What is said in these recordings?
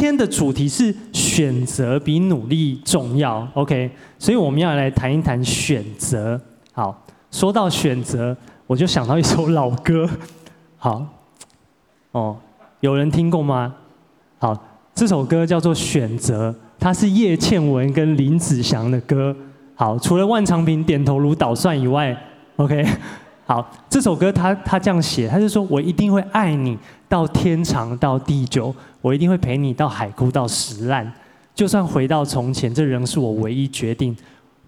今天的主题是选择比努力重要，OK？所以我们要来谈一谈选择。好，说到选择，我就想到一首老歌。好，哦，有人听过吗？好，这首歌叫做《选择》，它是叶倩文跟林子祥的歌。好，除了万长平点头如捣蒜以外，OK？好，这首歌他他这样写，他就说：“我一定会爱你到天长到地久，我一定会陪你到海枯到石烂，就算回到从前，这仍是我唯一决定。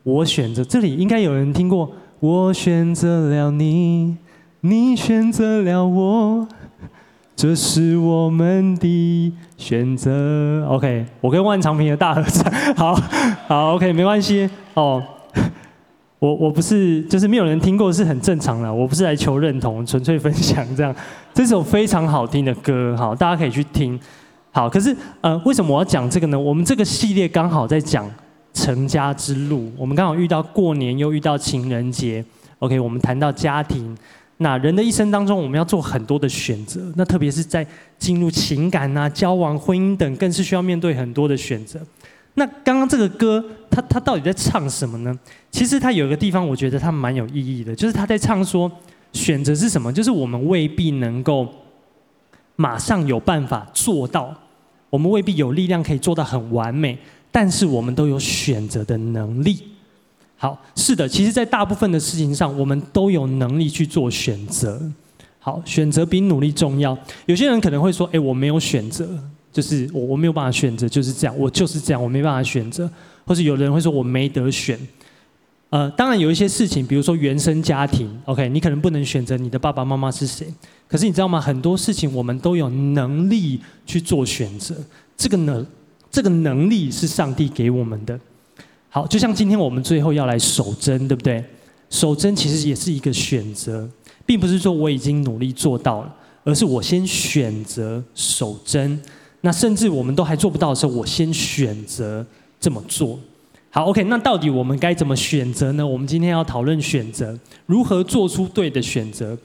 我选择这里应该有人听过，我选择了你，你选择了我，这是我们的选择。”OK，我跟万长平的大合唱，好好 OK，没关系哦。我我不是，就是没有人听过是很正常的。我不是来求认同，纯粹分享这样。这首非常好听的歌，好，大家可以去听。好，可是呃，为什么我要讲这个呢？我们这个系列刚好在讲成家之路，我们刚好遇到过年，又遇到情人节。OK，我们谈到家庭，那人的一生当中，我们要做很多的选择。那特别是在进入情感啊、交往、婚姻等，更是需要面对很多的选择。那刚刚这个歌，他他到底在唱什么呢？其实他有一个地方，我觉得他蛮有意义的，就是他在唱说，选择是什么？就是我们未必能够马上有办法做到，我们未必有力量可以做到很完美，但是我们都有选择的能力。好，是的，其实，在大部分的事情上，我们都有能力去做选择。好，选择比努力重要。有些人可能会说：“哎，我没有选择。”就是我我没有办法选择，就是这样，我就是这样，我没办法选择。或者有的人会说我没得选。呃，当然有一些事情，比如说原生家庭，OK，你可能不能选择你的爸爸妈妈是谁。可是你知道吗？很多事情我们都有能力去做选择。这个能，这个能力是上帝给我们的。好，就像今天我们最后要来守贞，对不对？守贞其实也是一个选择，并不是说我已经努力做到了，而是我先选择守贞。那甚至我们都还做不到的时候，我先选择这么做。好，OK，那到底我们该怎么选择呢？我们今天要讨论选择，如何做出对的选择。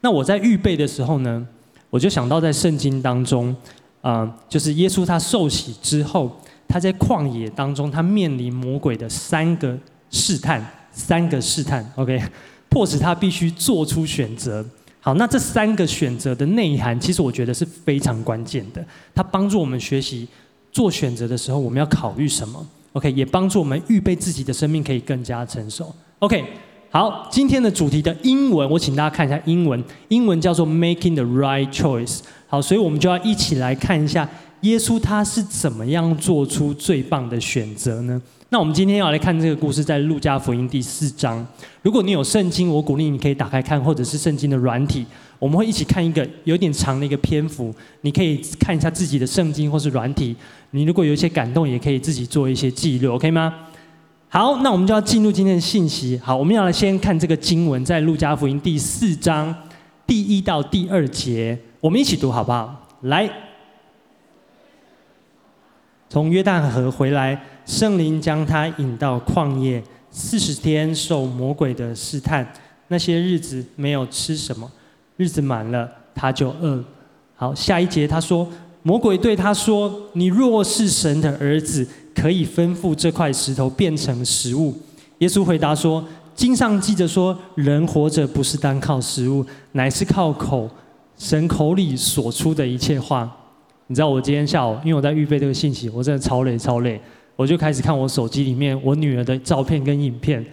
那我在预备的时候呢，我就想到在圣经当中，啊、就是耶稣他受洗之后，他在旷野当中，他面临魔鬼的三个试探，三个试探，OK，迫使他必须做出选择。好，那这三个选择的内涵，其实我觉得是非常关键的。它帮助我们学习做选择的时候，我们要考虑什么？OK，也帮助我们预备自己的生命可以更加成熟。OK，好，今天的主题的英文，我请大家看一下英文，英文叫做 Making the Right Choice。好，所以我们就要一起来看一下耶稣他是怎么样做出最棒的选择呢？那我们今天要来看这个故事，在路加福音第四章。如果你有圣经，我鼓励你可以打开看，或者是圣经的软体，我们会一起看一个有点长的一个篇幅。你可以看一下自己的圣经或是软体。你如果有一些感动，也可以自己做一些记录，OK 吗？好，那我们就要进入今天的信息。好，我们要来先看这个经文，在路加福音第四章第一到第二节，我们一起读好不好？来，从约旦河回来。圣灵将他引到旷野，四十天受魔鬼的试探。那些日子没有吃什么，日子满了，他就饿。好，下一节他说，魔鬼对他说：“你若是神的儿子，可以吩咐这块石头变成食物。”耶稣回答说：“经上记着说，人活着不是单靠食物，乃是靠口，神口里所出的一切话。”你知道我今天下午，因为我在预备这个信息，我真的超累，超累。我就开始看我手机里面我女儿的照片跟影片，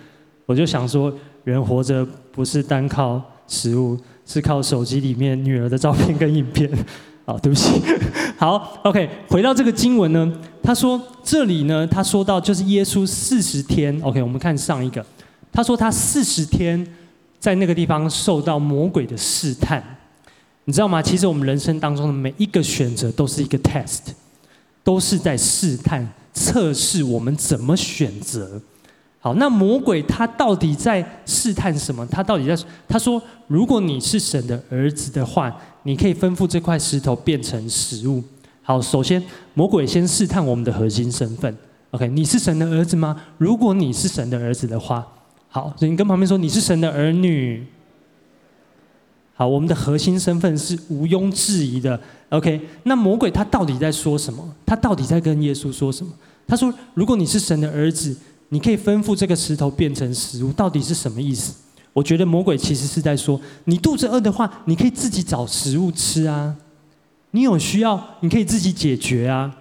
我就想说，人活着不是单靠食物，是靠手机里面女儿的照片跟影片。好，对不起。好，OK，回到这个经文呢，他说这里呢，他说到就是耶稣四十天，OK，我们看上一个，他说他四十天在那个地方受到魔鬼的试探，你知道吗？其实我们人生当中的每一个选择都是一个 test，都是在试探。测试我们怎么选择。好，那魔鬼他到底在试探什么？他到底在他说，如果你是神的儿子的话，你可以吩咐这块石头变成食物。好，首先魔鬼先试探我们的核心身份。OK，你是神的儿子吗？如果你是神的儿子的话，好，你跟旁边说你是神的儿女。好，我们的核心身份是毋庸置疑的。OK，那魔鬼他到底在说什么？他到底在跟耶稣说什么？他说：“如果你是神的儿子，你可以吩咐这个石头变成食物。”到底是什么意思？我觉得魔鬼其实是在说：你肚子饿的话，你可以自己找食物吃啊；你有需要，你可以自己解决啊。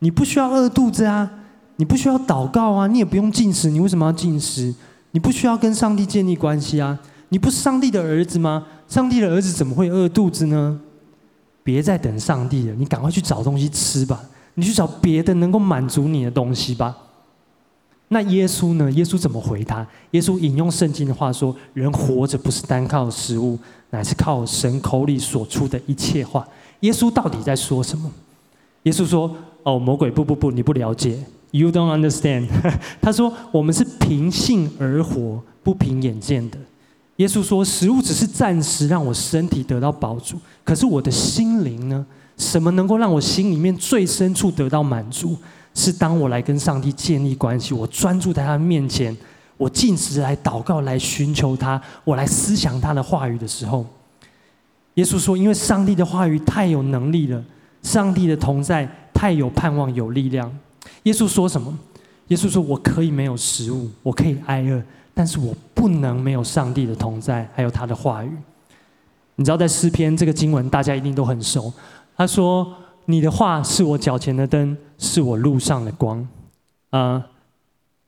你不需要饿肚子啊，你不需要祷告啊，你也不用进食。你为什么要进食？你不需要跟上帝建立关系啊。你不是上帝的儿子吗？上帝的儿子怎么会饿肚子呢？别再等上帝了，你赶快去找东西吃吧。你去找别的能够满足你的东西吧。那耶稣呢？耶稣怎么回答？耶稣引用圣经的话说：“人活着不是单靠食物，乃是靠神口里所出的一切话。”耶稣到底在说什么？耶稣说：“哦，魔鬼，不不不，你不了解，You don't understand。”他说：“我们是凭信而活，不凭眼见的。”耶稣说：“食物只是暂时让我身体得到饱足，可是我的心灵呢？什么能够让我心里面最深处得到满足？”是当我来跟上帝建立关系，我专注在他面前，我进食来祷告，来寻求他，我来思想他的话语的时候，耶稣说：“因为上帝的话语太有能力了，上帝的同在太有盼望、有力量。”耶稣说什么？耶稣说：“我可以没有食物，我可以挨饿，但是我不能没有上帝的同在，还有他的话语。”你知道，在诗篇这个经文，大家一定都很熟。他说。你的话是我脚前的灯，是我路上的光。啊、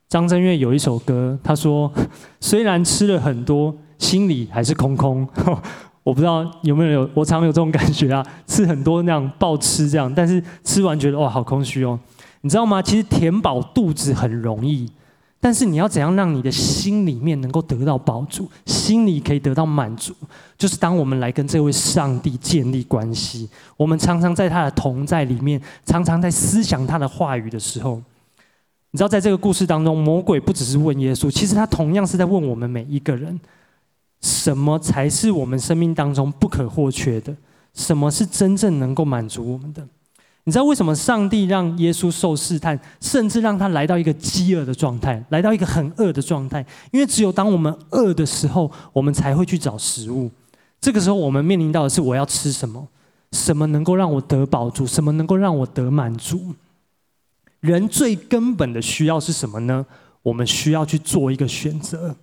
张震岳有一首歌，他说：“虽然吃了很多，心里还是空空。”我不知道有没有有，我常有这种感觉啊，吃很多那样暴吃这样，但是吃完觉得哇，好空虚哦。你知道吗？其实填饱肚子很容易。但是你要怎样让你的心里面能够得到饱足，心里可以得到满足，就是当我们来跟这位上帝建立关系，我们常常在他的同在里面，常常在思想他的话语的时候，你知道，在这个故事当中，魔鬼不只是问耶稣，其实他同样是在问我们每一个人，什么才是我们生命当中不可或缺的？什么是真正能够满足我们的？你知道为什么上帝让耶稣受试探，甚至让他来到一个饥饿的状态，来到一个很饿的状态？因为只有当我们饿的时候，我们才会去找食物。这个时候，我们面临到的是：我要吃什么？什么能够让我得饱足？什么能够让我得满足？人最根本的需要是什么呢？我们需要去做一个选择。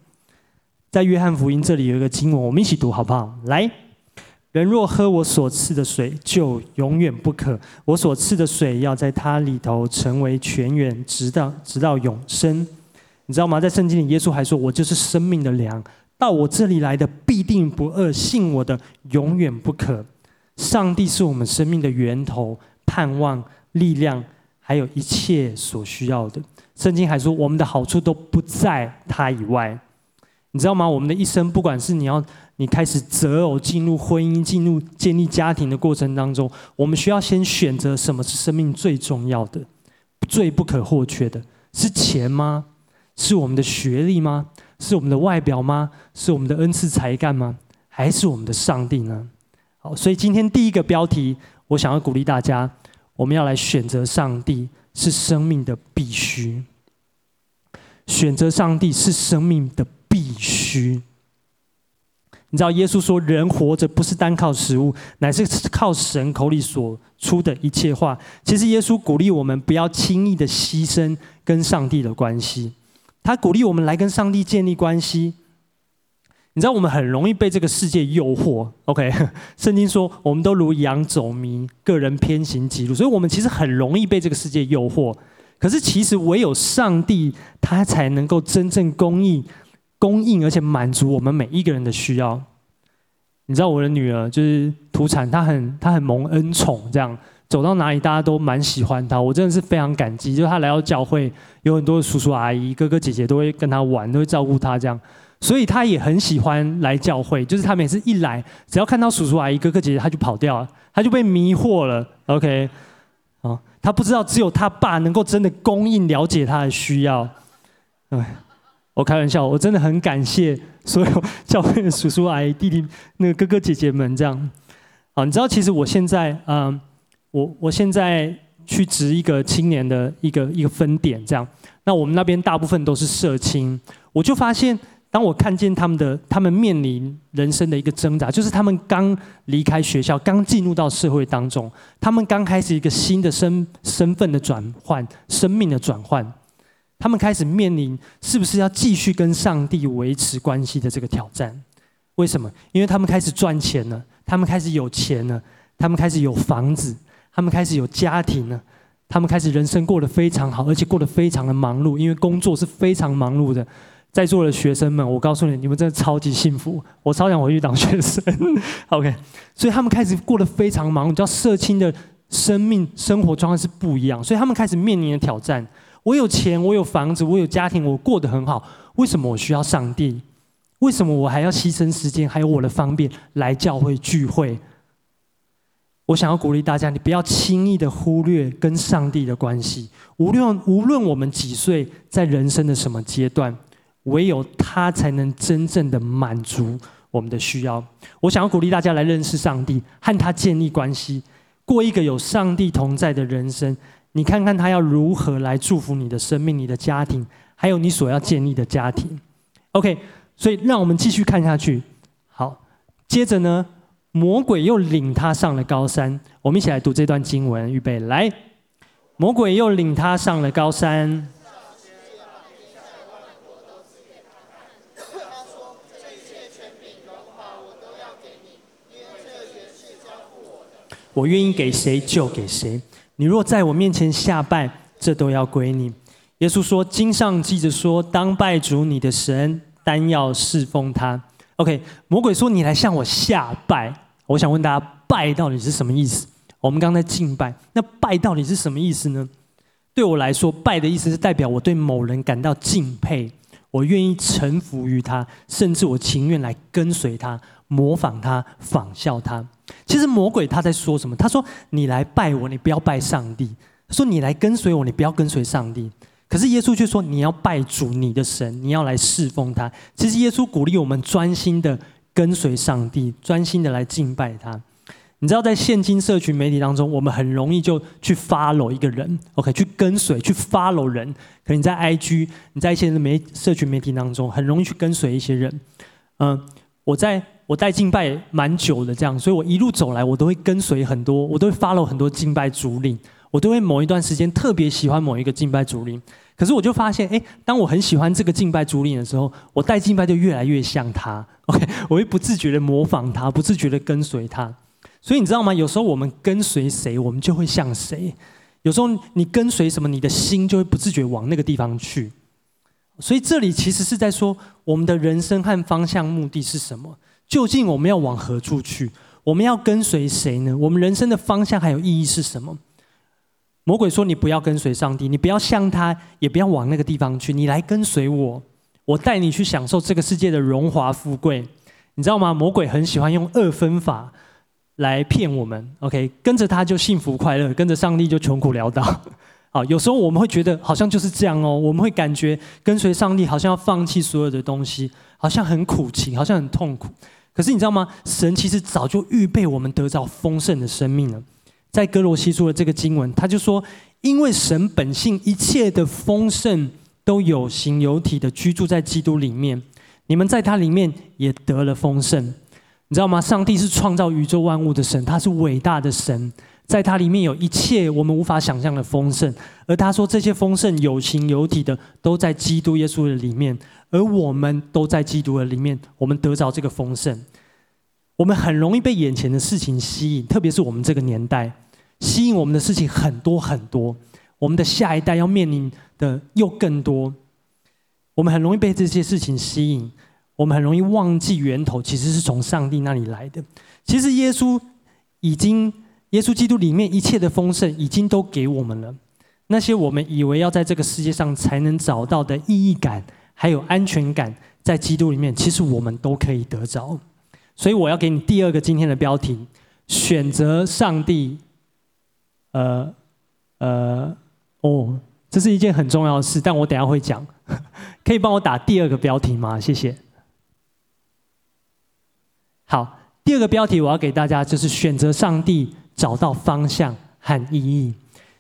在约翰福音这里有一个经文，我们一起读好不好？来。人若喝我所赐的水，就永远不渴。我所赐的水要在他里头成为泉源，直到直到永生。你知道吗？在圣经里，耶稣还说：“我就是生命的粮，到我这里来的必定不饿，信我的永远不渴。”上帝是我们生命的源头、盼望、力量，还有一切所需要的。圣经还说：“我们的好处都不在他以外。”你知道吗？我们的一生，不管是你要。你开始择偶、进入婚姻、进入建立家庭的过程当中，我们需要先选择什么是生命最重要的、最不可或缺的？是钱吗？是我们的学历吗？是我们的外表吗？是我们的恩赐才干吗？还是我们的上帝呢？好，所以今天第一个标题，我想要鼓励大家，我们要来选择上帝是生命的必须。选择上帝是生命的必须。你知道耶稣说，人活着不是单靠食物，乃是靠神口里所出的一切话。其实耶稣鼓励我们不要轻易的牺牲跟上帝的关系，他鼓励我们来跟上帝建立关系。你知道我们很容易被这个世界诱惑，OK？圣经说我们都如羊走迷，个人偏行己路，所以我们其实很容易被这个世界诱惑。可是其实唯有上帝，他才能够真正供应。供应而且满足我们每一个人的需要。你知道我的女儿就是土产，她很她很蒙恩宠，这样走到哪里大家都蛮喜欢她。我真的是非常感激，就是她来到教会，有很多叔叔阿姨、哥哥姐姐都会跟她玩，都会照顾她这样，所以她也很喜欢来教会。就是她每次一来，只要看到叔叔阿姨、哥哥姐姐，她就跑掉了，她就被迷惑了。OK，啊，她不知道只有她爸能够真的供应、了解她的需要。哎。我开玩笑，我真的很感谢所有 教会的叔叔阿姨、弟弟、那个哥哥姐姐们这样。啊，你知道，其实我现在，嗯，我我现在去值一个青年的一个一个分点这样。那我们那边大部分都是社青，我就发现，当我看见他们的，他们面临人生的一个挣扎，就是他们刚离开学校，刚进入到社会当中，他们刚开始一个新的身身份的转换，生命的转换，他们开始面临是不是要继续跟上帝维持关系的这个挑战？为什么？因为他们开始赚钱了，他们开始有钱了，他们开始有房子，他们开始有家庭了，他们开始人生过得非常好，而且过得非常的忙碌，因为工作是非常忙碌的。在座的学生们，我告诉你，你们真的超级幸福。我超想回去当学生。OK，所以他们开始过得非常忙。你知道，社青的生命生活状态是不一样，所以他们开始面临的挑战。我有钱，我有房子，我有家庭，我过得很好。为什么我需要上帝？为什么我还要牺牲时间，还有我的方便来教会聚会？我想要鼓励大家，你不要轻易的忽略跟上帝的关系。无论无论我们几岁，在人生的什么阶段。唯有他才能真正的满足我们的需要。我想要鼓励大家来认识上帝，和他建立关系，过一个有上帝同在的人生。你看看他要如何来祝福你的生命、你的家庭，还有你所要建立的家庭。OK，所以让我们继续看下去。好，接着呢，魔鬼又领他上了高山。我们一起来读这段经文，预备来。魔鬼又领他上了高山。我愿意给谁就给谁。你若在我面前下拜，这都要归你。耶稣说：“经上记着说，当拜主你的神，单要侍奉他。” OK，魔鬼说：“你来向我下拜。”我想问大家，拜到底是什么意思？我们刚才敬拜，那拜到底是什么意思呢？对我来说，拜的意思是代表我对某人感到敬佩，我愿意臣服于他，甚至我情愿来跟随他。模仿他，仿效他。其实魔鬼他在说什么？他说：“你来拜我，你不要拜上帝。”他说：“你来跟随我，你不要跟随上帝。”可是耶稣却说：“你要拜主你的神，你要来侍奉他。”其实耶稣鼓励我们专心的跟随上帝，专心的来敬拜他。你知道，在现今社群媒体当中，我们很容易就去 follow 一个人，OK，去跟随，去 follow 人。可能你在 IG，你在一些媒社群媒体当中，很容易去跟随一些人。嗯，我在。我带敬拜蛮久的，这样，所以我一路走来，我都会跟随很多，我都会 follow 很多敬拜主领，我都会某一段时间特别喜欢某一个敬拜主领。可是我就发现，哎，当我很喜欢这个敬拜主领的时候，我带敬拜就越来越像他。OK，我会不自觉的模仿他，不自觉的跟随他。所以你知道吗？有时候我们跟随谁，我们就会像谁。有时候你跟随什么，你的心就会不自觉往那个地方去。所以这里其实是在说，我们的人生和方向目的是什么？究竟我们要往何处去？我们要跟随谁呢？我们人生的方向还有意义是什么？魔鬼说：“你不要跟随上帝，你不要像他，也不要往那个地方去。你来跟随我，我带你去享受这个世界的荣华富贵。你知道吗？魔鬼很喜欢用二分法来骗我们。OK，跟着他就幸福快乐，跟着上帝就穷苦潦倒。好，有时候我们会觉得好像就是这样哦。我们会感觉跟随上帝好像要放弃所有的东西，好像很苦情，好像很痛苦。”可是你知道吗？神其实早就预备我们得到丰盛的生命了。在哥罗西书的这个经文，他就说：“因为神本性一切的丰盛都有形有体的居住在基督里面，你们在他里面也得了丰盛。”你知道吗？上帝是创造宇宙万物的神，他是伟大的神，在它里面有一切我们无法想象的丰盛。而他说，这些丰盛有形有体的都在基督耶稣的里面。而我们都在基督的里面，我们得着这个丰盛。我们很容易被眼前的事情吸引，特别是我们这个年代，吸引我们的事情很多很多。我们的下一代要面临的又更多，我们很容易被这些事情吸引，我们很容易忘记源头其实是从上帝那里来的。其实耶稣已经，耶稣基督里面一切的丰盛已经都给我们了。那些我们以为要在这个世界上才能找到的意义感。还有安全感，在基督里面，其实我们都可以得着。所以我要给你第二个今天的标题：选择上帝。呃呃，哦，这是一件很重要的事，但我等下会讲。可以帮我打第二个标题吗？谢谢。好，第二个标题我要给大家就是选择上帝，找到方向和意义。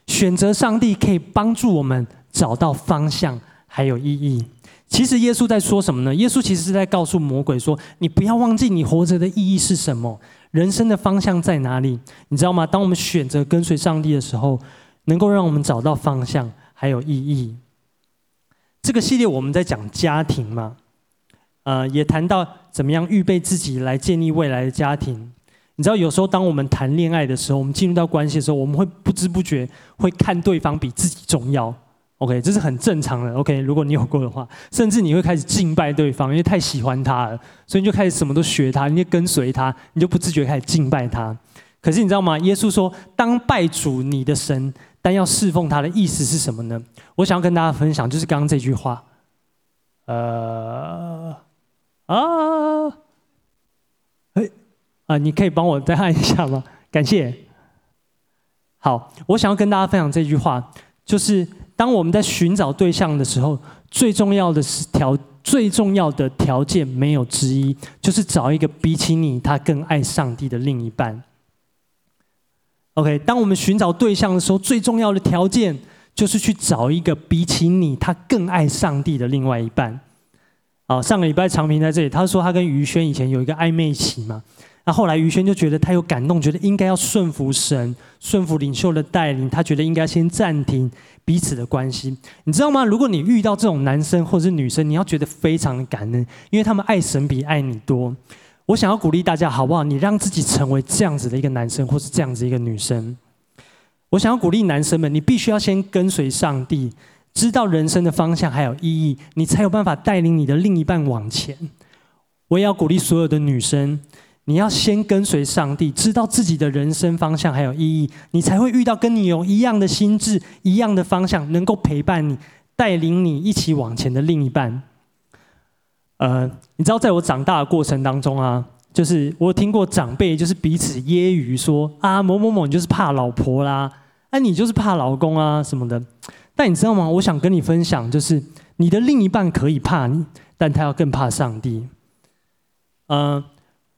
选择上帝可以帮助我们找到方向还有意义。其实耶稣在说什么呢？耶稣其实是在告诉魔鬼说：“你不要忘记你活着的意义是什么，人生的方向在哪里？你知道吗？当我们选择跟随上帝的时候，能够让我们找到方向还有意义。”这个系列我们在讲家庭嘛，呃，也谈到怎么样预备自己来建立未来的家庭。你知道，有时候当我们谈恋爱的时候，我们进入到关系的时候，我们会不知不觉会看对方比自己重要。OK，这是很正常的。OK，如果你有过的话，甚至你会开始敬拜对方，因为太喜欢他了，所以你就开始什么都学他，你就跟随他，你就不自觉开始敬拜他。可是你知道吗？耶稣说：“当拜主你的神，但要侍奉他的意思是什么呢？”我想要跟大家分享，就是刚刚这句话。呃，啊，啊，你可以帮我再按一下吗？感谢。好，我想要跟大家分享这句话，就是。当我们在寻找对象的时候，最重要的是条最重要的条件没有之一，就是找一个比起你他更爱上帝的另一半。OK，当我们寻找对象的时候，最重要的条件就是去找一个比起你他更爱上帝的另外一半。好，上个礼拜长平在这里，他说他跟于轩以前有一个暧昧期嘛。那后来于轩就觉得他有感动，觉得应该要顺服神、顺服领袖的带领，他觉得应该先暂停彼此的关系。你知道吗？如果你遇到这种男生或者是女生，你要觉得非常的感恩，因为他们爱神比爱你多。我想要鼓励大家，好不好？你让自己成为这样子的一个男生，或是这样子一个女生。我想要鼓励男生们，你必须要先跟随上帝，知道人生的方向还有意义，你才有办法带领你的另一半往前。我也要鼓励所有的女生。你要先跟随上帝，知道自己的人生方向还有意义，你才会遇到跟你有一样的心智、一样的方向，能够陪伴你、带领你一起往前的另一半。呃，你知道，在我长大的过程当中啊，就是我听过长辈就是彼此揶揄说啊，某某某你就是怕老婆啦，啊你就是怕老公啊什么的。但你知道吗？我想跟你分享，就是你的另一半可以怕你，但他要更怕上帝。嗯、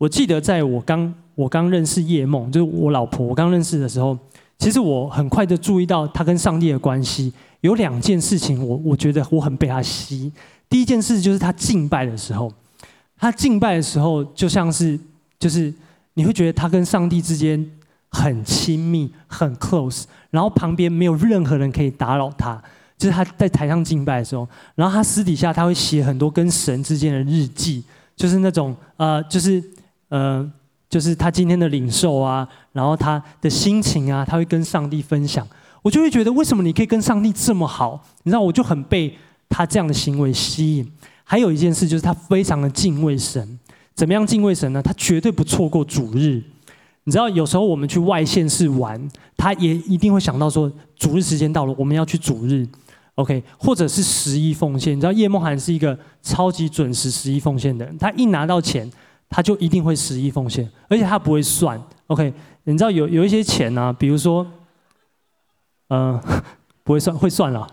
我记得在我刚我刚认识叶梦，就是我老婆，我刚认识的时候，其实我很快就注意到她跟上帝的关系有两件事情，我我觉得我很被她吸。第一件事就是她敬拜的时候，她敬拜的时候就像是就是你会觉得她跟上帝之间很亲密、很 close，然后旁边没有任何人可以打扰她。就是她在台上敬拜的时候，然后她私底下她会写很多跟神之间的日记，就是那种呃，就是。呃，就是他今天的领受啊，然后他的心情啊，他会跟上帝分享。我就会觉得，为什么你可以跟上帝这么好？你知道，我就很被他这样的行为吸引。还有一件事，就是他非常的敬畏神。怎么样敬畏神呢？他绝对不错过主日。你知道，有时候我们去外县市玩，他也一定会想到说，主日时间到了，我们要去主日，OK，或者是十一奉献。你知道，叶梦涵是一个超级准时十一奉献的人，他一拿到钱。他就一定会十亿奉献，而且他不会算。OK，你知道有有一些钱呢、啊，比如说，嗯、不会算，会算了。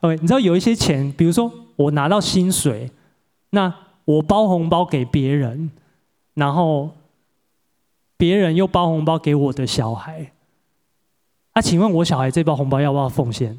OK，你知道有一些钱，比如说我拿到薪水，那我包红包给别人，然后别人又包红包给我的小孩。那、请问我小孩这包红包要不要奉献？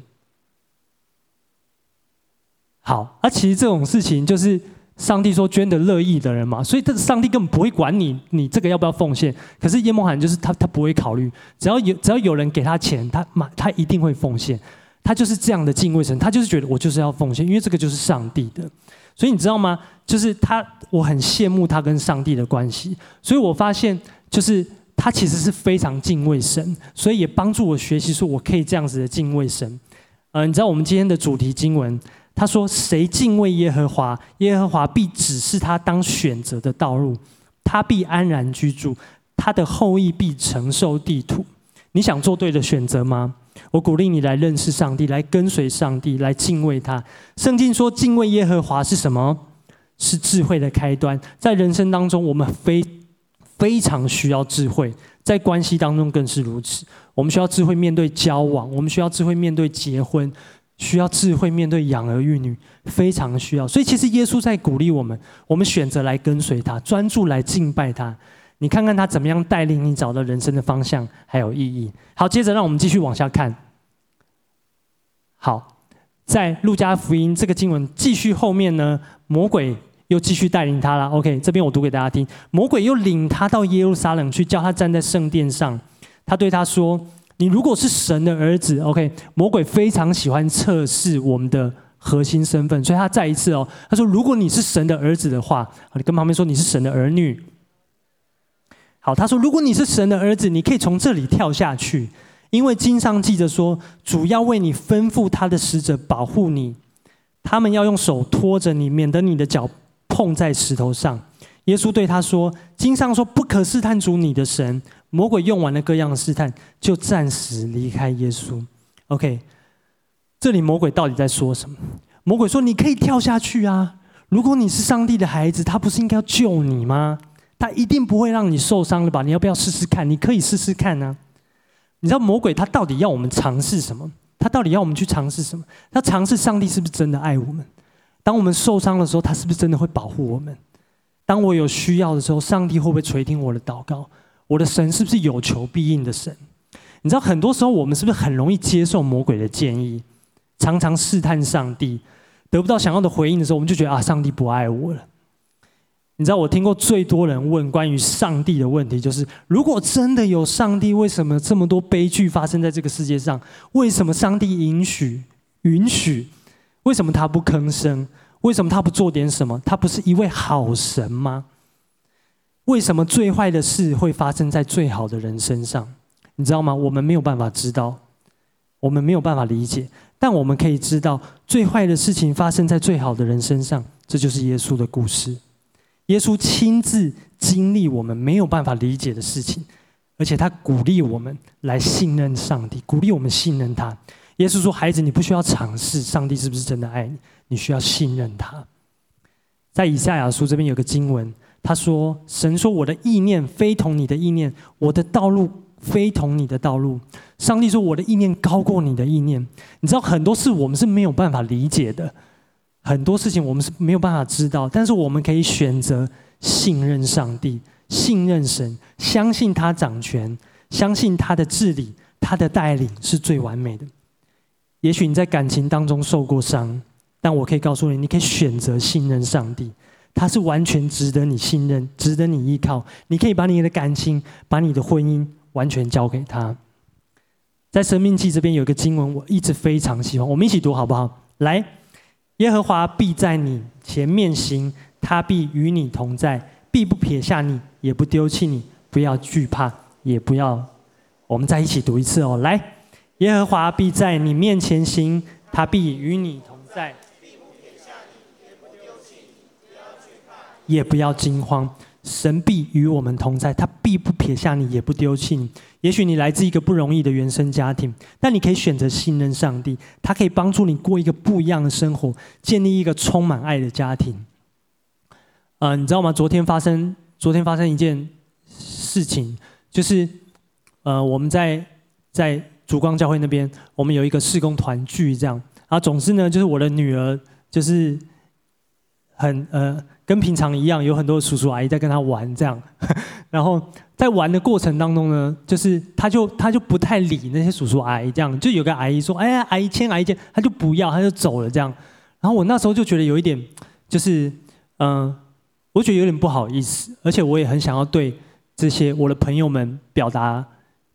好，啊，其实这种事情就是。上帝说捐的乐意的人嘛，所以这上帝根本不会管你，你这个要不要奉献。可是叶梦涵就是他，他不会考虑，只要有只要有人给他钱，他马他一定会奉献。他就是这样的敬畏神，他就是觉得我就是要奉献，因为这个就是上帝的。所以你知道吗？就是他，我很羡慕他跟上帝的关系。所以我发现，就是他其实是非常敬畏神，所以也帮助我学习，说我可以这样子的敬畏神。呃，你知道我们今天的主题经文。他说：“谁敬畏耶和华，耶和华必指示他当选择的道路，他必安然居住，他的后裔必承受地土。你想做对的选择吗？我鼓励你来认识上帝，来跟随上帝，来敬畏他。圣经说，敬畏耶和华是什么？是智慧的开端。在人生当中，我们非非常需要智慧，在关系当中更是如此。我们需要智慧面对交往，我们需要智慧面对结婚。”需要智慧面对养儿育女，非常需要。所以其实耶稣在鼓励我们，我们选择来跟随他，专注来敬拜他。你看看他怎么样带领你找到人生的方向还有意义。好，接着让我们继续往下看。好，在路加福音这个经文继续后面呢，魔鬼又继续带领他了。OK，这边我读给大家听。魔鬼又领他到耶路撒冷去，叫他站在圣殿上。他对他说：“你如果是神的儿子，OK。”魔鬼非常喜欢测试我们的核心身份，所以他再一次哦，他说：“如果你是神的儿子的话，你跟旁边说你是神的儿女。”好，他说：“如果你是神的儿子，你可以从这里跳下去，因为经上记着说，主要为你吩咐他的使者保护你，他们要用手托着你，免得你的脚碰在石头上。”耶稣对他说：“经上说不可试探主你的神。”魔鬼用完了各样的试探，就暂时离开耶稣。OK，这里魔鬼到底在说什么？魔鬼说：“你可以跳下去啊！如果你是上帝的孩子，他不是应该要救你吗？”他一定不会让你受伤的吧？你要不要试试看？你可以试试看呢、啊。你知道魔鬼他到底要我们尝试什么？他到底要我们去尝试什么？他尝试上帝是不是真的爱我们？当我们受伤的时候，他是不是真的会保护我们？当我有需要的时候，上帝会不会垂听我的祷告？我的神是不是有求必应的神？你知道很多时候我们是不是很容易接受魔鬼的建议，常常试探上帝，得不到想要的回应的时候，我们就觉得啊，上帝不爱我了。你知道我听过最多人问关于上帝的问题，就是如果真的有上帝，为什么这么多悲剧发生在这个世界上？为什么上帝允许？允许？为什么他不吭声？为什么他不做点什么？他不是一位好神吗？为什么最坏的事会发生在最好的人身上？你知道吗？我们没有办法知道，我们没有办法理解，但我们可以知道，最坏的事情发生在最好的人身上，这就是耶稣的故事。耶稣亲自经历我们没有办法理解的事情，而且他鼓励我们来信任上帝，鼓励我们信任他。耶稣说：“孩子，你不需要尝试上帝是不是真的爱你，你需要信任他。”在以赛亚书这边有个经文，他说：“神说，我的意念非同你的意念，我的道路非同你的道路。”上帝说：“我的意念高过你的意念。”你知道很多事我们是没有办法理解的。很多事情我们是没有办法知道，但是我们可以选择信任上帝，信任神，相信他掌权，相信他的治理，他的带领是最完美的。也许你在感情当中受过伤，但我可以告诉你，你可以选择信任上帝，他是完全值得你信任，值得你依靠。你可以把你的感情，把你的婚姻完全交给他。在生命记这边有一个经文，我一直非常喜欢，我们一起读好不好？来。耶和华必在你前面行，他必与你同在，必不撇下你，也不丢弃你。不要惧怕，也不要。我们再一起读一次哦，来。耶和华必在你面前行，他必与你同在，必不撇下你，也不丢弃你。不要惧怕，也不要惊慌。神必与我们同在，他必不撇下你，也不丢弃你。也许你来自一个不容易的原生家庭，但你可以选择信任上帝，他可以帮助你过一个不一样的生活，建立一个充满爱的家庭。呃，你知道吗？昨天发生，昨天发生一件事情，就是呃，我们在在烛光教会那边，我们有一个事工团聚，这样啊。总之呢，就是我的女儿就是很呃。跟平常一样，有很多叔叔阿姨在跟他玩这样，然后在玩的过程当中呢，就是他就他就不太理那些叔叔阿姨这样，就有个阿姨说：“哎呀，阿姨牵阿姨牵”，他就不要，他就走了这样。然后我那时候就觉得有一点，就是嗯，我觉得有点不好意思，而且我也很想要对这些我的朋友们表达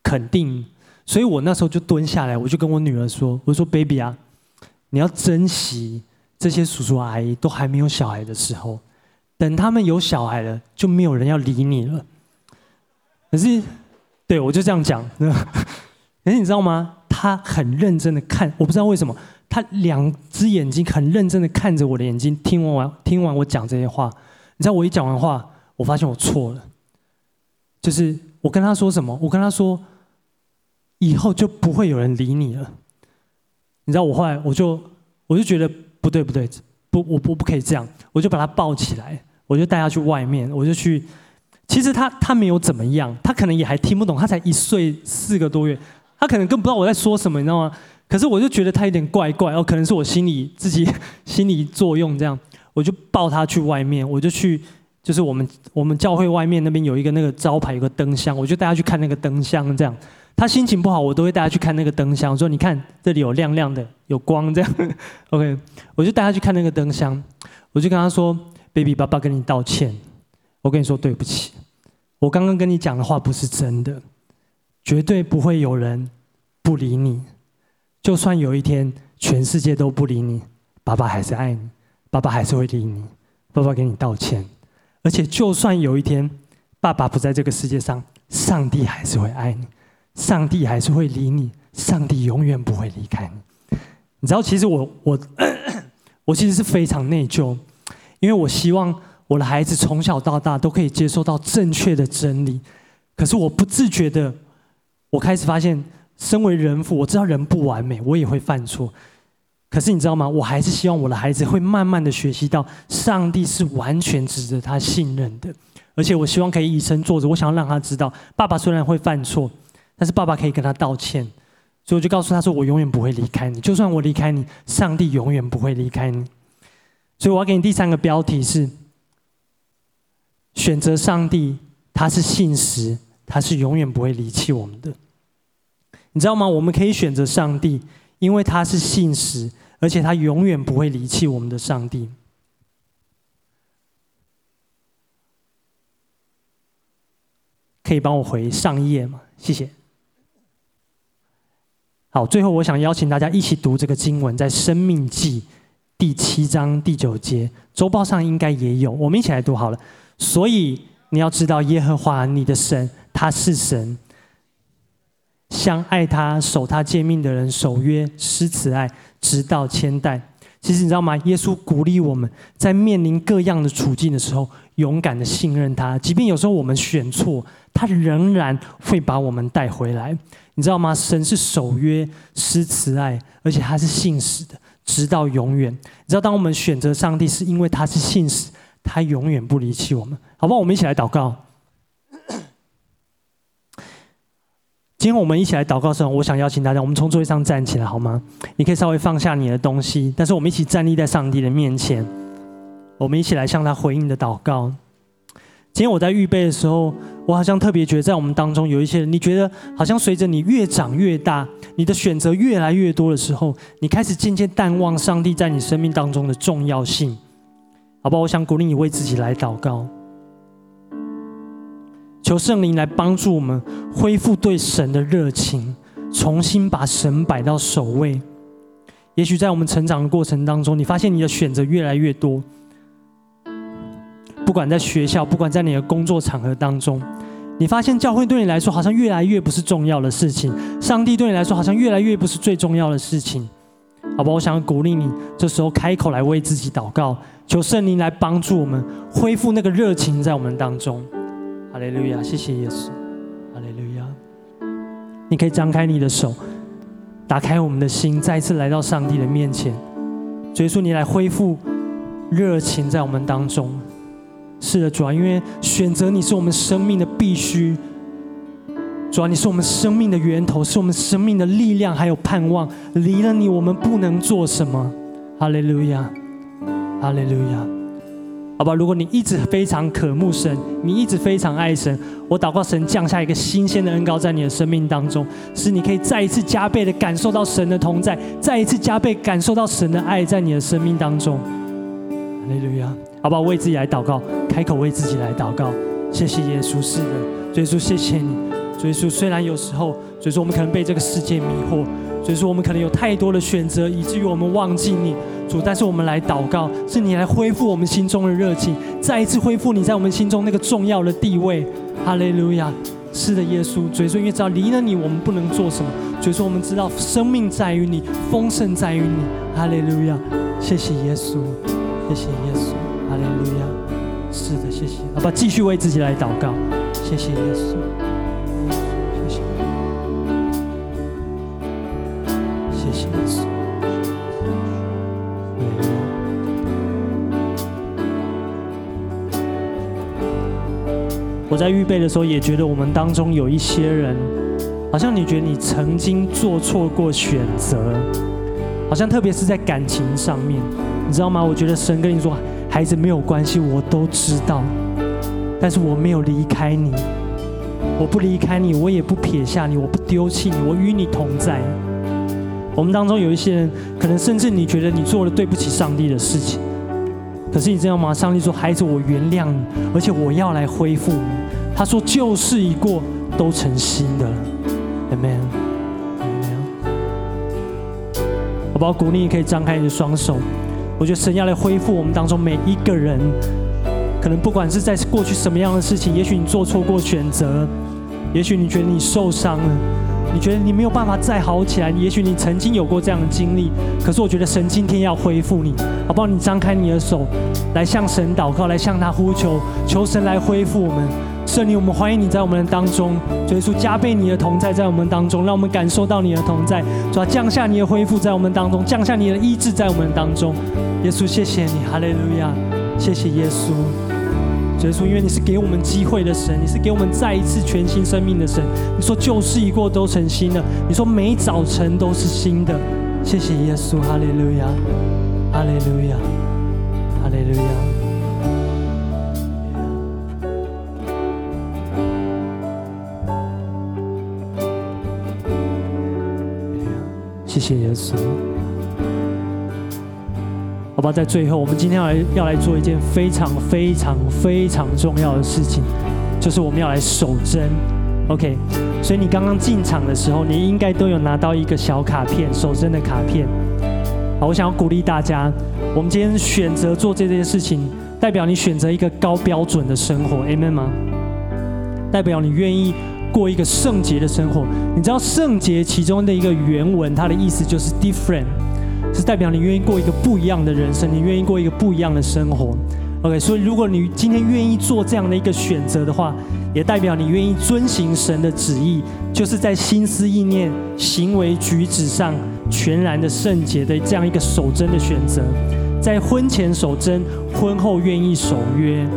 肯定，所以我那时候就蹲下来，我就跟我女儿说：“我说，baby 啊，你要珍惜这些叔叔阿姨都还没有小孩的时候。”等他们有小孩了，就没有人要理你了。可是，对我就这样讲。可是你知道吗？他很认真的看，我不知道为什么，他两只眼睛很认真的看着我的眼睛，听完完听完我讲这些话。你知道我一讲完话，我发现我错了。就是我跟他说什么？我跟他说，以后就不会有人理你了。你知道我后来我就我就觉得不对不对。不，我我不可以这样，我就把他抱起来，我就带他去外面，我就去。其实他他没有怎么样，他可能也还听不懂，他才一岁四个多月，他可能更不知道我在说什么，你知道吗？可是我就觉得他有点怪怪，哦，可能是我心里自己 心理作用这样，我就抱他去外面，我就去，就是我们我们教会外面那边有一个那个招牌，有个灯箱，我就带他去看那个灯箱这样。他心情不好，我都会带他去看那个灯箱。我说：“你看，这里有亮亮的，有光，这样。”OK，我就带他去看那个灯箱。我就跟他说：“Baby，爸爸跟你道歉。我跟你说对不起，我刚刚跟你讲的话不是真的，绝对不会有人不理你。就算有一天全世界都不理你，爸爸还是爱你，爸爸还是会理你。爸爸给你道歉。而且，就算有一天爸爸不在这个世界上，上帝还是会爱你。”上帝还是会理你，上帝永远不会离开你。你知道，其实我我 我其实是非常内疚，因为我希望我的孩子从小到大都可以接受到正确的真理。可是我不自觉的，我开始发现，身为人父，我知道人不完美，我也会犯错。可是你知道吗？我还是希望我的孩子会慢慢的学习到，上帝是完全值得他信任的。而且我希望可以以身作则，我想要让他知道，爸爸虽然会犯错。但是爸爸可以跟他道歉，所以我就告诉他说：“我永远不会离开你，就算我离开你，上帝永远不会离开你。”所以我要给你第三个标题是：选择上帝，他是信实，他是永远不会离弃我们的。你知道吗？我们可以选择上帝，因为他是信实，而且他永远不会离弃我们的上帝。可以帮我回上一页吗？谢谢。好，最后我想邀请大家一起读这个经文，在《生命记》第七章第九节，周报上应该也有，我们一起来读好了。所以你要知道，耶和华你的神，他是神，向爱他、守他诫命的人守约施慈爱，直到千代。其实你知道吗？耶稣鼓励我们在面临各样的处境的时候，勇敢的信任他，即便有时候我们选错，他仍然会把我们带回来。你知道吗？神是守约、施慈爱，而且他是信实的，直到永远。你知道，当我们选择上帝，是因为他是信实，他永远不离弃我们。好不好？我们一起来祷告。今天我们一起来祷告的时候，我想邀请大家，我们从座位上站起来，好吗？你可以稍微放下你的东西，但是我们一起站立在上帝的面前，我们一起来向他回应的祷告。今天我在预备的时候，我好像特别觉得，在我们当中有一些人，你觉得好像随着你越长越大，你的选择越来越多的时候，你开始渐渐淡忘上帝在你生命当中的重要性，好不好？我想鼓励你为自己来祷告，求圣灵来帮助我们恢复对神的热情，重新把神摆到首位。也许在我们成长的过程当中，你发现你的选择越来越多。不管在学校，不管在你的工作场合当中，你发现教会对你来说好像越来越不是重要的事情，上帝对你来说好像越来越不是最重要的事情，好吧？我想鼓励你，这时候开口来为自己祷告，求圣灵来帮助我们恢复那个热情在我们当中。哈利路亚，谢谢耶稣，哈利路亚。你可以张开你的手，打开我们的心，再次来到上帝的面前，耶稣，你来恢复热情在我们当中。是的，主啊，因为选择你是我们生命的必须。主啊，你是我们生命的源头，是我们生命的力量，还有盼望。离了你，我们不能做什么。哈利路亚，哈利路亚。好吧，如果你一直非常渴慕神，你一直非常爱神，我祷告神降下一个新鲜的恩膏在你的生命当中，使你可以再一次加倍的感受到神的同在，再一次加倍感受到神的爱在你的生命当中。哈利路亚。好不好？为自己来祷告，开口为自己来祷告。谢谢耶稣，是的，耶稣，谢谢你。耶稣，虽然有时候，所以说我们可能被这个世界迷惑，所以说我们可能有太多的选择，以至于我们忘记你，主。但是我们来祷告，是你来恢复我们心中的热情，再一次恢复你在我们心中那个重要的地位。哈利路亚，是的，耶稣。所以说，因为知道离了你，我们不能做什么。所以说，我们知道生命在于你，丰盛在于你。哈利路亚，谢谢耶稣，谢谢耶稣。利路亚，是的，谢谢。好吧，继续为自己来祷告。谢谢耶稣，谢谢，谢谢耶稣。我在预备的时候，也觉得我们当中有一些人，好像你觉得你曾经做错过选择，好像特别是在感情上面，你知道吗？我觉得神跟你说。孩子没有关系，我都知道，但是我没有离开你。我不离开你，我也不撇下你，我不丢弃你，我与你同在。我们当中有一些人，可能甚至你觉得你做了对不起上帝的事情，可是你知道吗？上帝说：“孩子，我原谅你，而且我要来恢复你。”他说：“旧事已过，都成新的了。” Amen。好不好？鼓励你可以张开你的双手。我觉得神要来恢复我们当中每一个人，可能不管是在过去什么样的事情，也许你做错过选择，也许你觉得你受伤了。你觉得你没有办法再好起来？也许你曾经有过这样的经历，可是我觉得神今天要恢复你，好不好？你张开你的手，来向神祷告，来向他呼求，求神来恢复我们。圣灵，我们欢迎你在我们的当中，主耶稣加倍你的同在在我们当中，让我们感受到你的同在，主要降下你的恢复在我们当中，降下你的医治在我们当中。耶稣，谢谢你，哈利路亚，谢谢耶稣。耶稣，因为你是给我们机会的神，你是给我们再一次全新生命的神。你说旧事已过，都成新了。你说每早晨都是新的。谢谢耶稣，哈利路亚，哈利路亚，哈利路亚。谢谢耶稣。好吧，在最后，我们今天要来要来做一件非常非常非常重要的事情，就是我们要来守贞。OK，所以你刚刚进场的时候，你应该都有拿到一个小卡片，守贞的卡片。好，我想要鼓励大家，我们今天选择做这件事情，代表你选择一个高标准的生活，Amen 吗？代表你愿意过一个圣洁的生活。你知道圣洁其中的一个原文，它的意思就是 different。是代表你愿意过一个不一样的人生，你愿意过一个不一样的生活。OK，所以如果你今天愿意做这样的一个选择的话，也代表你愿意遵行神的旨意，就是在心思意念、行为举止上全然的圣洁的这样一个守贞的选择，在婚前守贞，婚后愿意守约。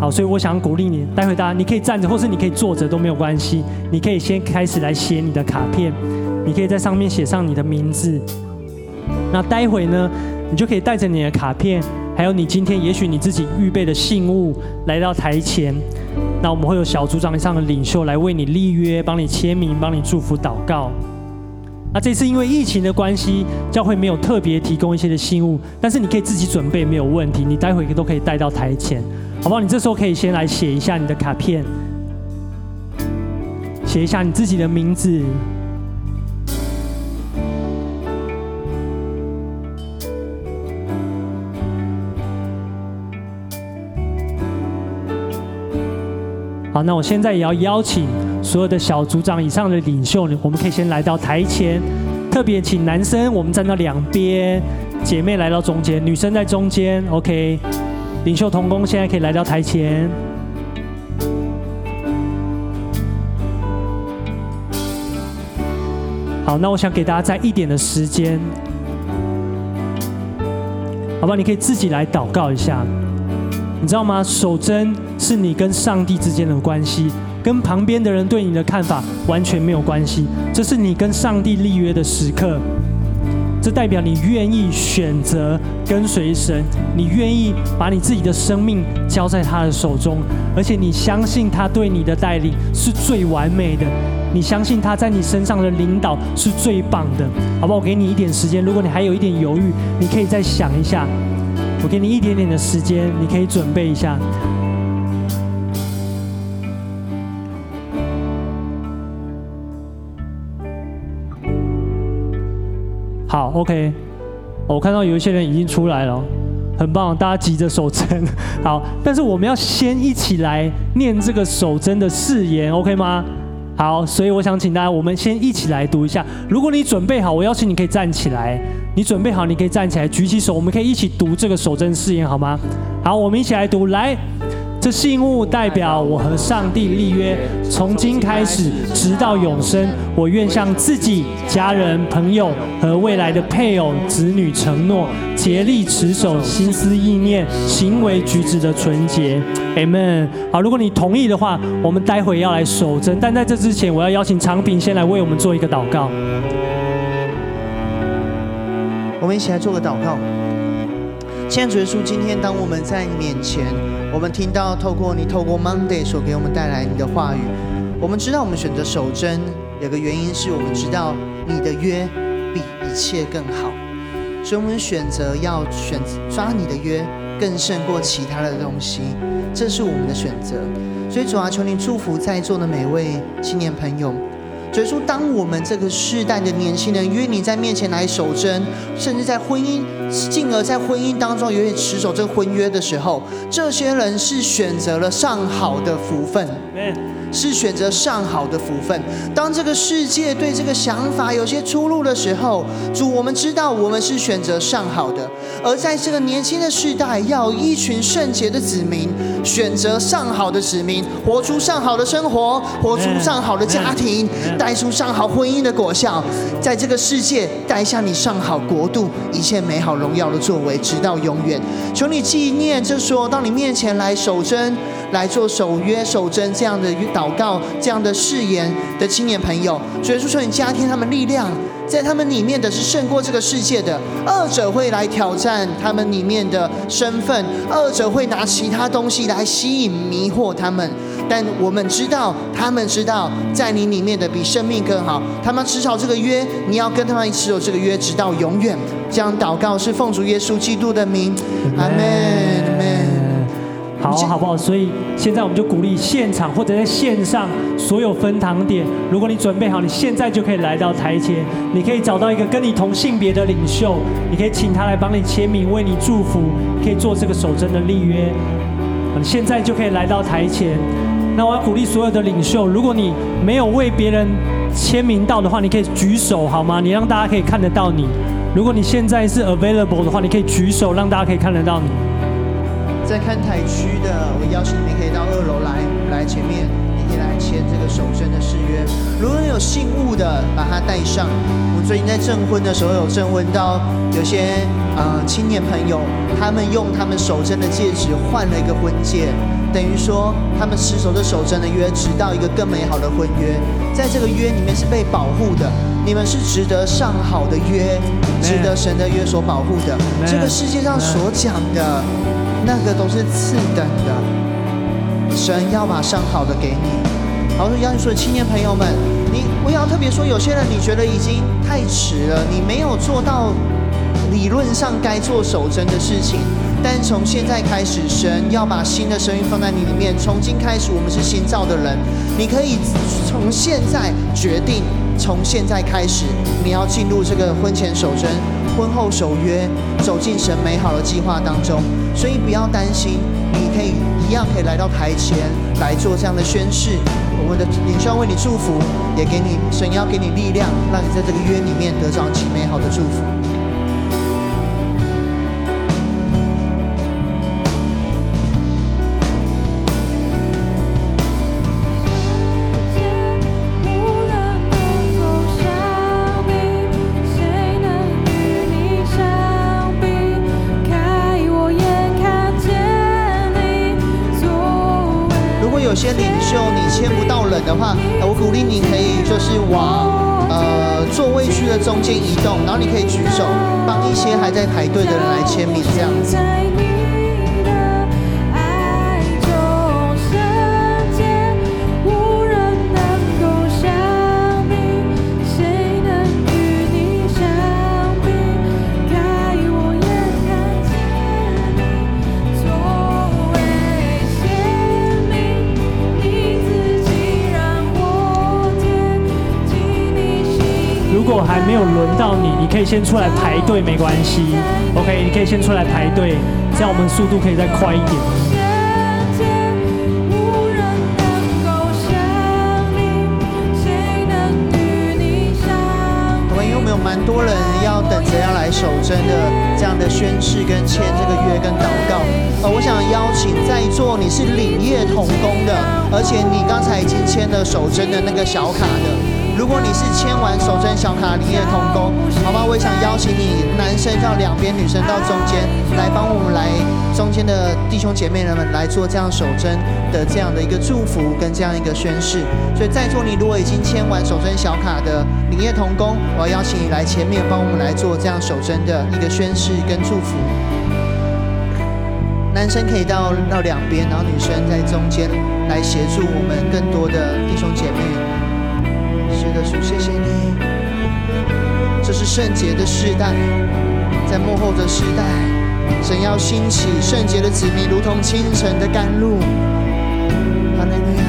好，所以我想鼓励你，待会大家你可以站着，或是你可以坐着都没有关系。你可以先开始来写你的卡片，你可以在上面写上你的名字。那待会呢，你就可以带着你的卡片，还有你今天也许你自己预备的信物，来到台前。那我们会有小组长以上的领袖来为你立约，帮你签名，帮你祝福祷告。那这次因为疫情的关系，教会没有特别提供一些的信物，但是你可以自己准备，没有问题。你待会都可以带到台前，好不好？你这时候可以先来写一下你的卡片，写一下你自己的名字。好，那我现在也要邀请所有的小组长以上的领袖，我们可以先来到台前，特别请男生我们站到两边，姐妹来到中间，女生在中间，OK。领袖同工现在可以来到台前。好，那我想给大家再一点的时间，好吧？你可以自己来祷告一下。你知道吗？守贞是你跟上帝之间的关系，跟旁边的人对你的看法完全没有关系。这是你跟上帝立约的时刻，这代表你愿意选择跟随神，你愿意把你自己的生命交在他的手中，而且你相信他对你的带领是最完美的，你相信他在你身上的领导是最棒的，好不好？我给你一点时间，如果你还有一点犹豫，你可以再想一下。我给你一点点的时间，你可以准备一下。，OK。我看到有一些人已经出来了，很棒，大家急着守贞。好，但是我们要先一起来念这个守真的誓言，OK 吗？好，所以我想请大家，我们先一起来读一下。如果你准备好，我邀请你可以站起来。你准备好，你可以站起来，举起手，我们可以一起读这个守真誓言，好吗？好，我们一起来读。来，这信物代表我和上帝立约，从今开始直到永生，我愿向自己、家人、朋友和未来的配偶、子女承诺，竭力持守心思意念、行为举止的纯洁。Amen。好，如果你同意的话，我们待会要来守贞，但在这之前，我要邀请长平先来为我们做一个祷告。我们一起来做个祷告。亲爱的主耶稣，今天当我们在你面前，我们听到透过你透过 Monday 所给我们带来你的话语。我们知道我们选择守贞，有个原因是我们知道你的约比一切更好，所以我们选择要选抓你的约，更胜过其他的东西，这是我们的选择。所以主啊，求你祝福在座的每位青年朋友。所以说，当我们这个世代的年轻人约你在面前来守贞，甚至在婚姻，进而在婚姻当中有点持守这个婚约的时候，这些人是选择了上好的福分。是选择上好的福分。当这个世界对这个想法有些出入的时候，主，我们知道我们是选择上好的。而在这个年轻的世代，要有一群圣洁的子民，选择上好的子民，活出上好的生活，活出上好的家庭，带出上好婚姻的果效，在这个世界带下你上好国度一切美好荣耀的作为，直到永远。求你纪念这说到你面前来守贞，来做守约守贞这样的祷祷告，这样的誓言的青年朋友，所以说，求你加添他们力量，在他们里面的是胜过这个世界的二者会来挑战他们里面的身份，二者会拿其他东西来吸引迷惑他们，但我们知道，他们知道在你里面的比生命更好，他们持守这个约，你要跟他们持守这个约，直到永远。这样祷告是奉主耶稣基督的名，阿门，阿门。好，好不好？所以现在我们就鼓励现场或者在线上所有分堂点，如果你准备好，你现在就可以来到台前，你可以找到一个跟你同性别的领袖，你可以请他来帮你签名，为你祝福，可以做这个守贞的立约。你现在就可以来到台前。那我要鼓励所有的领袖，如果你没有为别人签名到的话，你可以举手好吗？你让大家可以看得到你。如果你现在是 available 的话，你可以举手，让大家可以看得到你。在看台区的，我邀请你们可以到二楼来，来前面，你可以来签这个守贞的誓约。如果有信物的，把它带上。我们最近在证婚的时候有证婚到有些呃青年朋友，他们用他们守贞的戒指换了一个婚戒，等于说他们持守着守贞的约，直到一个更美好的婚约。在这个约里面是被保护的，你们是值得上好的约，值得神的约所保护的。这个世界上所讲的。那个都是次等的，神要把上好的给你。好，我邀请说，青年朋友们，你我要特别说，有些人你觉得已经太迟了，你没有做到理论上该做守贞的事情。但从现在开始，神要把新的生命放在你里面。从今开始，我们是新造的人，你可以从现在决定，从现在开始，你要进入这个婚前守贞。婚后守约，走进神美好的计划当中，所以不要担心，你可以一样可以来到台前来做这样的宣誓。我们的领袖为你祝福，也给你神要给你力量，让你在这个约里面得到极美好的祝福。然后你可以举手帮一些还在排队的人你，可以先出来排队，没关系。OK，你可以先出来排队，这样我们速度可以再快一点。我们有没有蛮多人要等着要来守贞的这样的宣誓跟签这个约跟祷告？呃，我想邀请在座你是领业同工的，而且你刚才已经签了守贞的那个小卡的。如果你是签完守贞小卡领业同工，好吧？我也想邀请你，男生到两边，女生到中间，来帮我们来中间的弟兄姐妹人们来做这样守贞的这样的一个祝福跟这样一个宣誓。所以在座你如果已经签完守贞小卡的领业同工，我要邀请你来前面帮我们来做这样守贞的一个宣誓跟祝福。男生可以到到两边，然后女生在中间。来协助我们更多的弟兄姐妹。谢谢你。这是圣洁的世代，在幕后的世代，神要兴起圣洁的子民，如同清晨的甘露。哈利路亚。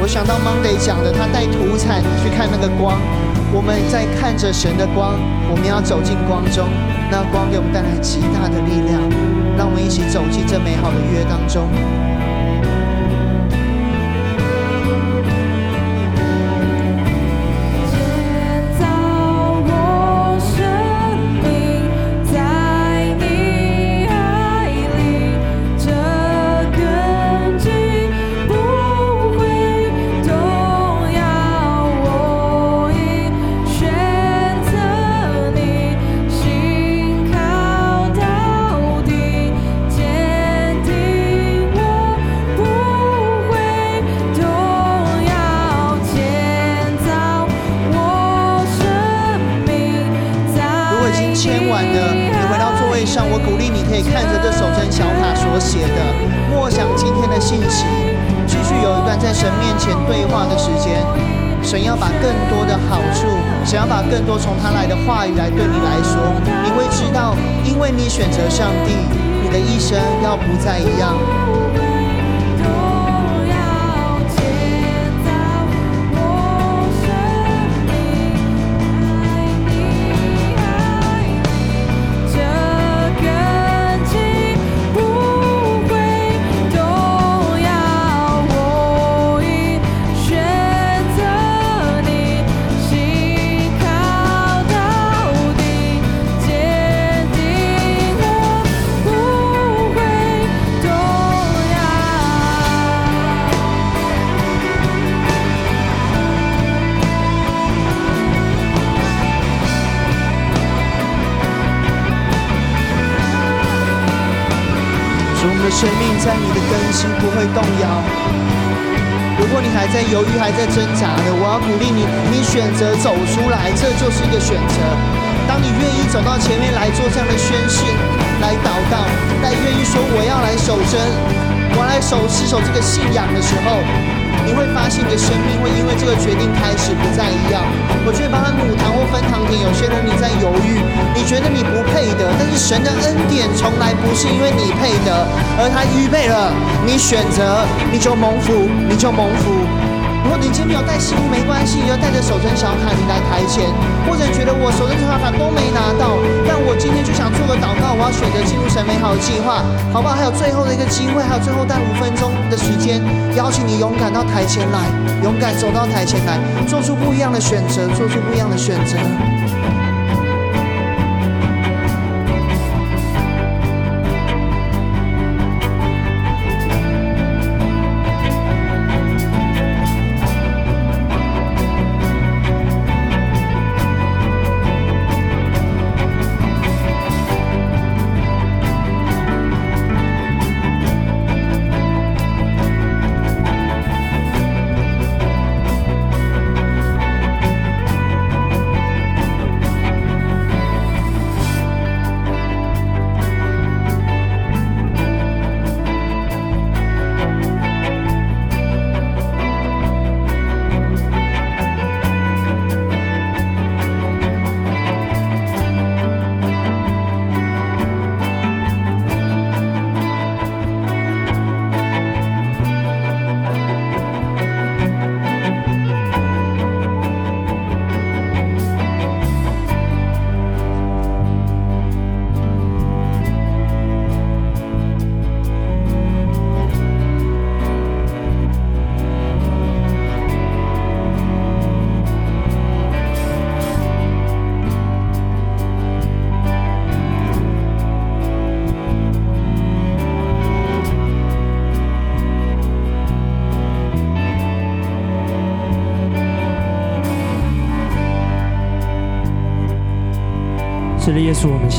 我想到 Monday 讲的，他带土产去看那个光。我们在看着神的光，我们要走进光中，那光给我们带来极大的力量，让我们一起走进这美好的约当中。千万的你回到座位上我鼓励你可以看着这手真小卡所写的。默想今天的信息继续有一段在神面前对话的时间神要把更多的好处想要把更多从他来的话语来对你来说你会知道因为你选择上帝你的一生要不再一样。在你的更新不会动摇。如果你还在犹豫、还在挣扎的，我要鼓励你，你选择走出来，这就是一个选择。当你愿意走到前面来做这样的宣誓、来祷告、来愿意说我要来守贞、我来守持守这个信仰的时候。你会发现你的生命会因为这个决定开始不再一样。我觉得，包含母堂或分堂点，有些人你在犹豫，你觉得你不配得，但是神的恩典从来不是因为你配得，而他预备了，你选择，你就蒙福，你就蒙福。如果你今天没有带信没关系，你要带着守贞小卡你来台前，或者觉得我守贞小卡都没拿到，但我今天就想做个祷告，我要选择进入神美好的计划，好不好？还有最后的一个机会，还有最后带五分钟的时间，邀请你勇敢到台前来，勇敢走到台前来，做出不一样的选择，做出不一样的选择。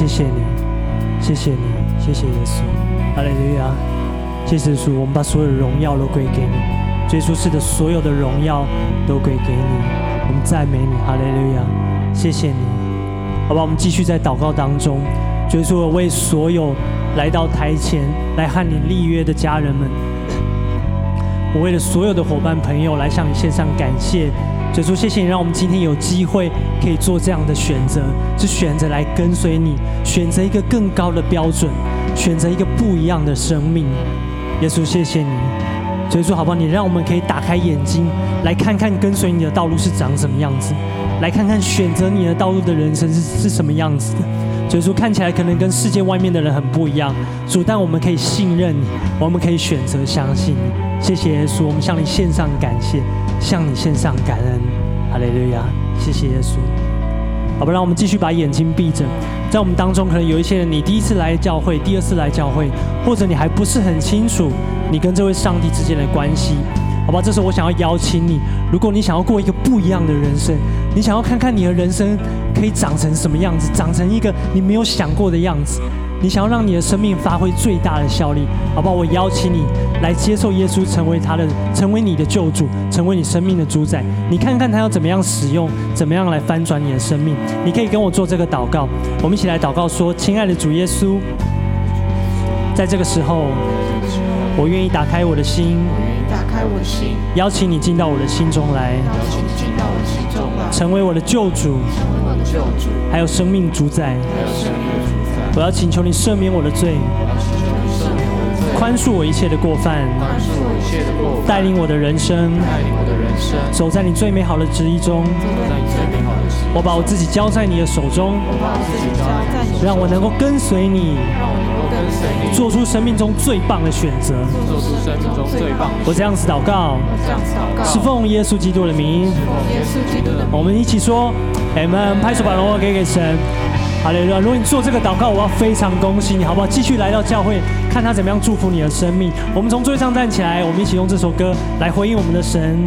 谢谢你，谢谢你，谢谢耶稣，哈利路亚，谢谢耶稣，我们把所有荣耀都归给你，耶稣是的，所有的荣耀都归给你，我们赞美你，哈利路亚，谢谢你，好吧，我们继续在祷告当中，耶稣为所有来到台前来和你立约的家人们，我为了所有的伙伴朋友来向你献上感谢。主耶稣，谢谢你让我们今天有机会可以做这样的选择，是选择来跟随你，选择一个更高的标准，选择一个不一样的生命。耶稣，谢谢你。主耶稣，好不好？你让我们可以打开眼睛，来看看跟随你的道路是长什么样子，来看看选择你的道路的人生是是什么样子的。主耶稣，看起来可能跟世界外面的人很不一样，主，但我们可以信任你，我们可以选择相信你。谢谢耶稣，我们向你献上感谢。向你献上感恩，哈利路亚！谢谢耶稣。好吧，让我们继续把眼睛闭着。在我们当中，可能有一些人，你第一次来教会，第二次来教会，或者你还不是很清楚你跟这位上帝之间的关系。好吧，这时候我想要邀请你，如果你想要过一个不一样的人生，你想要看看你的人生可以长成什么样子，长成一个你没有想过的样子。你想要让你的生命发挥最大的效力，好不好？我邀请你来接受耶稣，成为他的，成为你的救主，成为你生命的主宰。你看看他要怎么样使用，怎么样来翻转你的生命。你可以跟我做这个祷告，我们一起来祷告说：亲爱的主耶稣，在这个时候，我愿意打开我的心，我我的心，邀请你进到我的心中来，邀请你进到我的心中来，成为我的救主，成为我的救主，还有生命主宰，还有生命的主宰。我要请求你赦免我的罪，宽恕我一切的过犯，带领我的人生，走在你最美好的旨意中。我把我自己交在你的手中，让我能够跟随你，做出生命中最棒的选择。我这样子祷告，是奉耶稣基督的名。我们一起说，Amen。拍手把荣耀给给神。好嘞，如果你做这个祷告，我要非常恭喜你，好不好？继续来到教会，看他怎么样祝福你的生命。我们从座位上站起来，我们一起用这首歌来回应我们的神。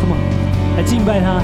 Come on，来敬拜他。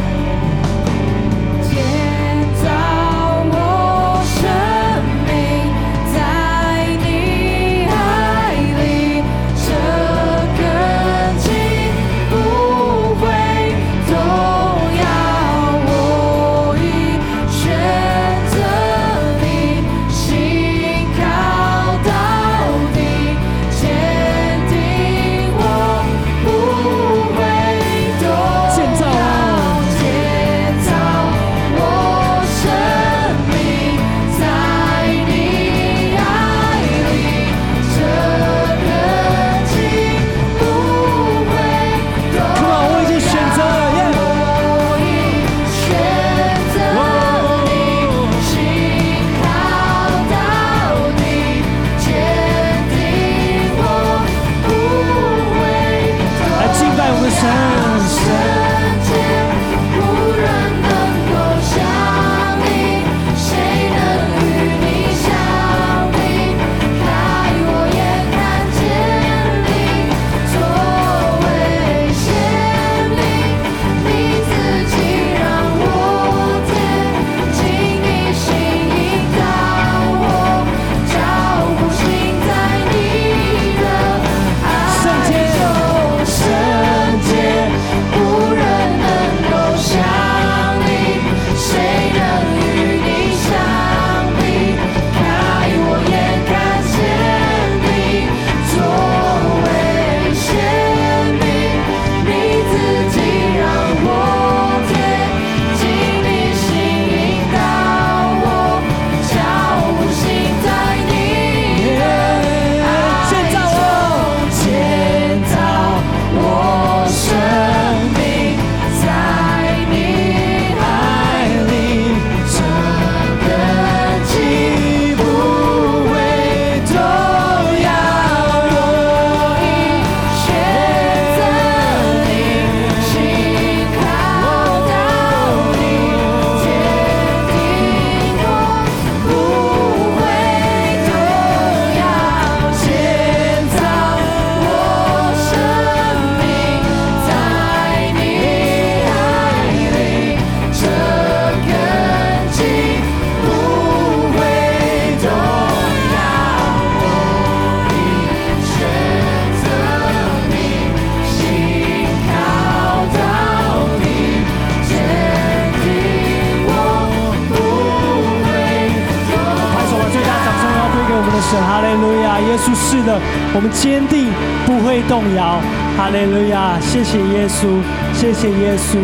哈利路亚！谢谢耶稣，谢谢耶稣，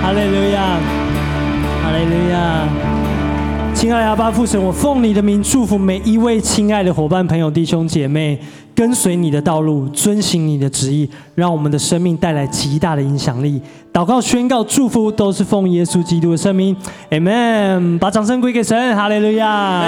哈利路亚，哈利路亚。亲爱的阿爸父神，我奉你的名祝福每一位亲爱的伙伴、朋友、弟兄姐妹，跟随你的道路，遵行你的旨意，让我们的生命带来极大的影响力。祷告、宣告、祝福，都是奉耶稣基督的圣名，Amen。把掌声归给神，哈利路亚。